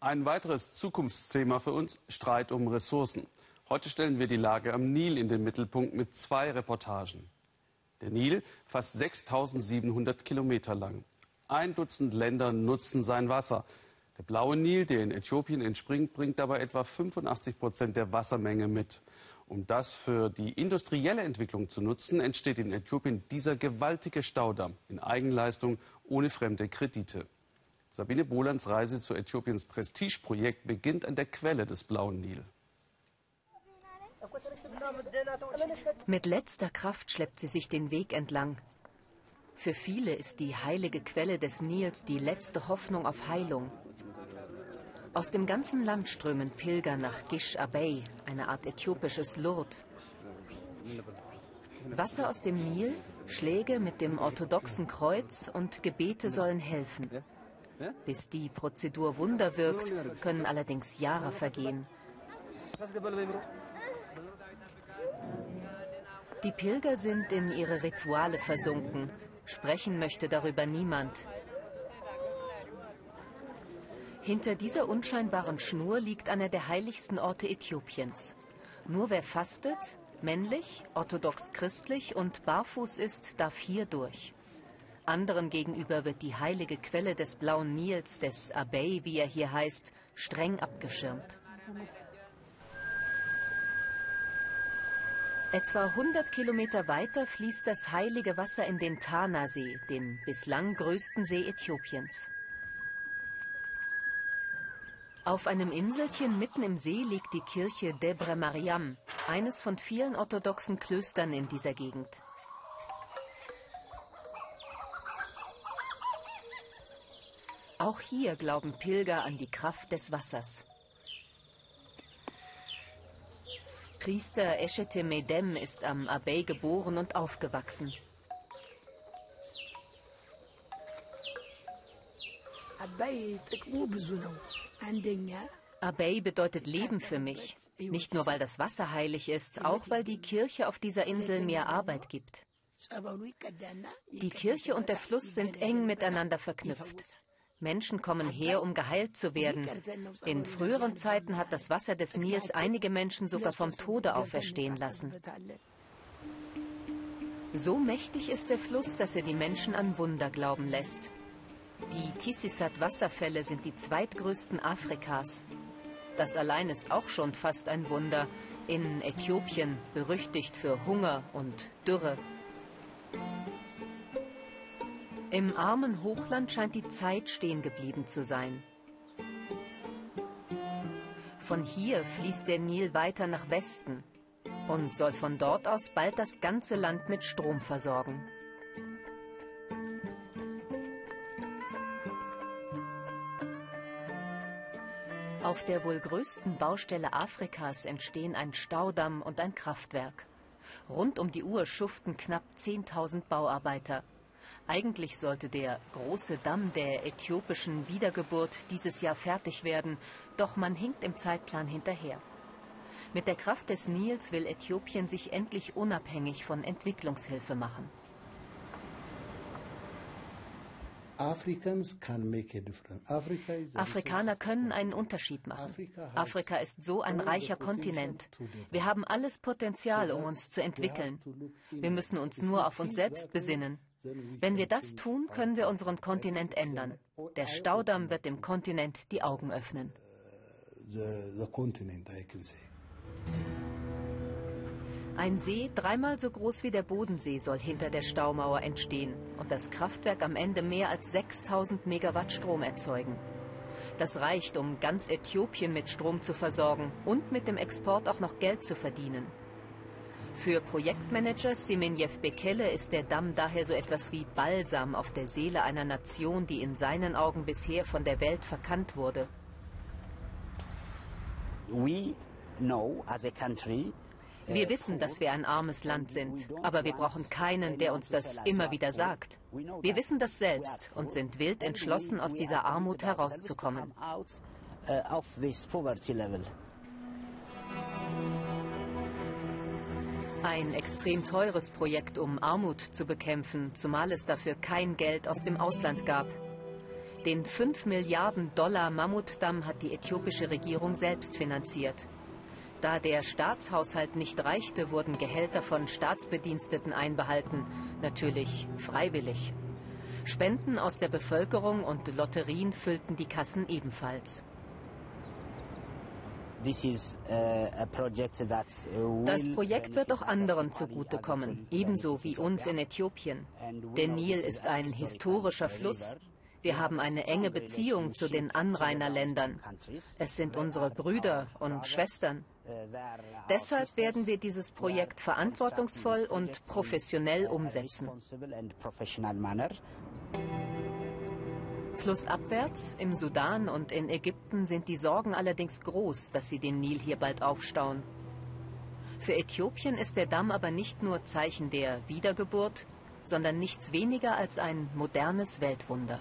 Ein weiteres Zukunftsthema für uns, Streit um Ressourcen. Heute stellen wir die Lage am Nil in den Mittelpunkt mit zwei Reportagen. Der Nil, fast 6700 Kilometer lang. Ein Dutzend Länder nutzen sein Wasser. Der blaue Nil, der in Äthiopien entspringt, bringt dabei etwa 85 Prozent der Wassermenge mit. Um das für die industrielle Entwicklung zu nutzen, entsteht in Äthiopien dieser gewaltige Staudamm in Eigenleistung ohne fremde Kredite. Sabine Bolands Reise zu Äthiopiens Prestigeprojekt beginnt an der Quelle des blauen Nil. Mit letzter Kraft schleppt sie sich den Weg entlang. Für viele ist die heilige Quelle des Nils die letzte Hoffnung auf Heilung. Aus dem ganzen Land strömen Pilger nach Gish Abey, eine Art äthiopisches Lourdes. Wasser aus dem Nil, Schläge mit dem orthodoxen Kreuz und Gebete sollen helfen. Bis die Prozedur Wunder wirkt, können allerdings Jahre vergehen. Die Pilger sind in ihre Rituale versunken. Sprechen möchte darüber niemand. Hinter dieser unscheinbaren Schnur liegt einer der heiligsten Orte Äthiopiens. Nur wer fastet, männlich, orthodox christlich und barfuß ist, darf hier durch. Anderen gegenüber wird die heilige Quelle des blauen Nils, des Abey, wie er hier heißt, streng abgeschirmt. Etwa 100 Kilometer weiter fließt das heilige Wasser in den Tana-See, den bislang größten See Äthiopiens. Auf einem Inselchen mitten im See liegt die Kirche Debre Mariam, eines von vielen orthodoxen Klöstern in dieser Gegend. Auch hier glauben Pilger an die Kraft des Wassers. Priester Eschete Medem ist am Abey geboren und aufgewachsen. Abey bedeutet Leben für mich. Nicht nur, weil das Wasser heilig ist, auch weil die Kirche auf dieser Insel mir Arbeit gibt. Die Kirche und der Fluss sind eng miteinander verknüpft. Menschen kommen her, um geheilt zu werden. In früheren Zeiten hat das Wasser des Nils einige Menschen sogar vom Tode auferstehen lassen. So mächtig ist der Fluss, dass er die Menschen an Wunder glauben lässt. Die Tissisat-Wasserfälle sind die zweitgrößten Afrikas. Das allein ist auch schon fast ein Wunder. In Äthiopien berüchtigt für Hunger und Dürre. Im armen Hochland scheint die Zeit stehen geblieben zu sein. Von hier fließt der Nil weiter nach Westen und soll von dort aus bald das ganze Land mit Strom versorgen. Auf der wohl größten Baustelle Afrikas entstehen ein Staudamm und ein Kraftwerk. Rund um die Uhr schuften knapp 10.000 Bauarbeiter. Eigentlich sollte der große Damm der äthiopischen Wiedergeburt dieses Jahr fertig werden, doch man hinkt im Zeitplan hinterher. Mit der Kraft des Nils will Äthiopien sich endlich unabhängig von Entwicklungshilfe machen. Afrikaner können einen Unterschied machen. Afrika ist so ein reicher Kontinent. Wir haben alles Potenzial, um uns zu entwickeln. Wir müssen uns nur auf uns selbst besinnen. Wenn wir das tun, können wir unseren Kontinent ändern. Der Staudamm wird dem Kontinent die Augen öffnen. Ein See, dreimal so groß wie der Bodensee, soll hinter der Staumauer entstehen und das Kraftwerk am Ende mehr als 6000 Megawatt Strom erzeugen. Das reicht, um ganz Äthiopien mit Strom zu versorgen und mit dem Export auch noch Geld zu verdienen. Für Projektmanager Semenjev Bekele ist der Damm daher so etwas wie Balsam auf der Seele einer Nation, die in seinen Augen bisher von der Welt verkannt wurde. Wir wissen, dass wir ein armes Land sind, aber wir brauchen keinen, der uns das immer wieder sagt. Wir wissen das selbst und sind wild entschlossen, aus dieser Armut herauszukommen. Ein extrem teures Projekt, um Armut zu bekämpfen, zumal es dafür kein Geld aus dem Ausland gab. Den 5 Milliarden Dollar Mammutdamm hat die äthiopische Regierung selbst finanziert. Da der Staatshaushalt nicht reichte, wurden Gehälter von Staatsbediensteten einbehalten, natürlich freiwillig. Spenden aus der Bevölkerung und Lotterien füllten die Kassen ebenfalls. Uh, das Projekt wird auch anderen zugutekommen, ebenso wie uns in Äthiopien. Der Nil ist ein historischer Fluss. Wir haben eine enge Beziehung zu den Anrainerländern. Es sind unsere Brüder und Schwestern. Deshalb werden wir dieses Projekt verantwortungsvoll und professionell umsetzen. Flussabwärts im Sudan und in Ägypten sind die Sorgen allerdings groß, dass sie den Nil hier bald aufstauen. Für Äthiopien ist der Damm aber nicht nur Zeichen der Wiedergeburt, sondern nichts weniger als ein modernes Weltwunder.